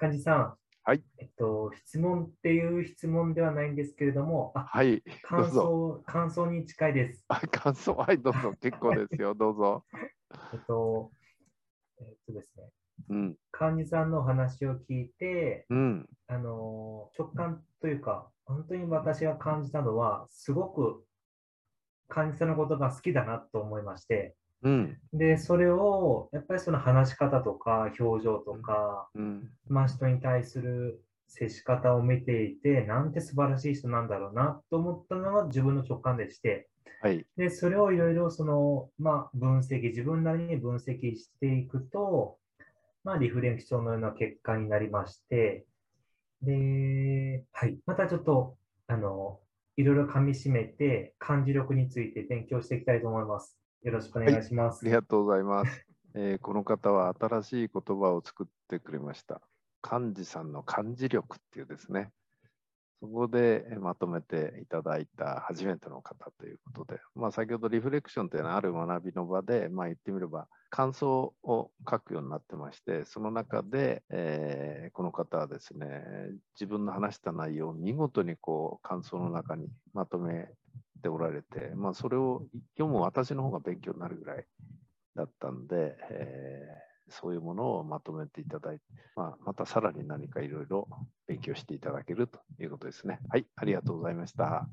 幹事さん。はい。えっと、質問っていう質問ではないんですけれども、あ、はい、ど感。想、感想に近いです。あ感想、はい、どうぞ。結構ですよ、どうぞ。えっと、えっとですね、うん、幹事さんのお話を聞いて、うん、あの、直感というか、本当に私が感じたのは、すごく幹事さんのことが好きだなと思いまして、うん、で、それを、やっぱりその話し方とか、表情とか、うん、まあ、人に対する接し方を見ていて、なんて素晴らしい人なんだろうなと思ったのが自分の直感でして、はい、で、それをいろいろその、まあ、分析、自分なりに分析していくと、まあ、リフレクションのような結果になりまして、で、はい、またちょっと、あの、いろいろ噛み締めて、漢字力について勉強していきたいと思います。よろしくお願いします。ありがとうございます。えーこの方は新しい言葉を作ってくれました。漢字さんの漢字力っていうですね。そこでえーまとめていただいた初めての方ということで、まあ、先ほどリフレクションというのはある学びの場で、まあ、言ってみれば感想を書くようになってまして、その中で、えーこの方はですね、自分の話した内容を見事にこう感想の中にまとめまあ、それを読む私の方が勉強になるぐらいだったんで、えー、そういうものをまとめていただいて、まあ、またさらに何かいろいろ勉強していただけるということですね。はい、ありがとうございました。